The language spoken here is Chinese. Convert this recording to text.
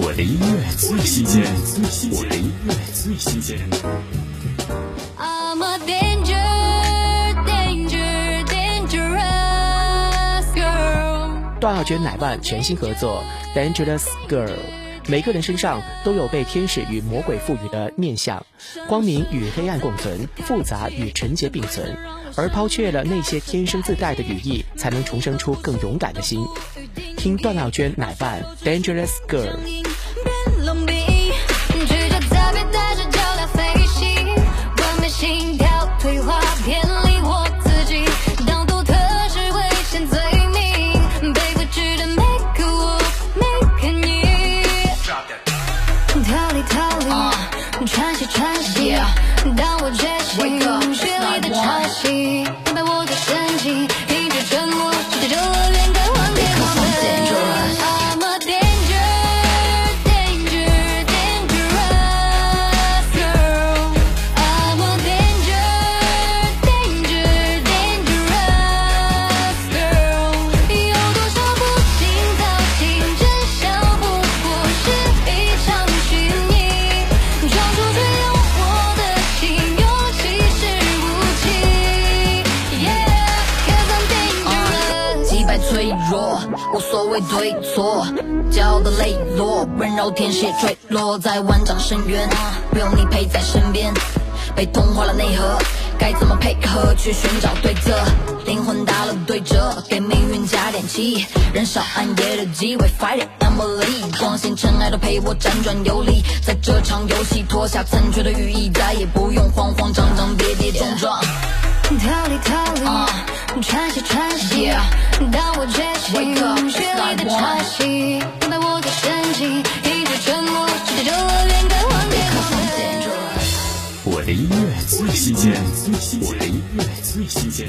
我的音乐最新鲜，我的音乐最新鲜。I'm a danger, danger, dangerous girl. 段奥娟奶爸全新合作《Dangerous Girl》，每个人身上都有被天使与魔鬼赋予的面相，光明与黑暗共存，复杂与纯洁并存，而抛却了那些天生自带的羽翼，才能重生出更勇敢的心。听段奥娟奶爸《Dangerous Girl》。变冷冰，直觉特别带着脚镣飞行，外面心跳退化，偏离我自己，当独特是危险罪名，被不知的每个我，每个你。逃离逃离，喘息喘息，当我觉醒，脆弱，无所谓对错，骄傲的磊落，温柔天使也坠落在万丈深渊，不用你陪在身边，被同化了内核，该怎么配合去寻找对策？灵魂打了对折，给命运加点气，燃烧暗夜的机会，Fight it Emily，光线尘埃都陪我辗转游离，在这场游戏脱下残缺的羽翼，再也不用喘息喘息，当我觉醒血里的潮汐，明白我的神经，一直沉默，直到这恶连该还给我们。我的音乐最新鲜，我的音乐最新鲜。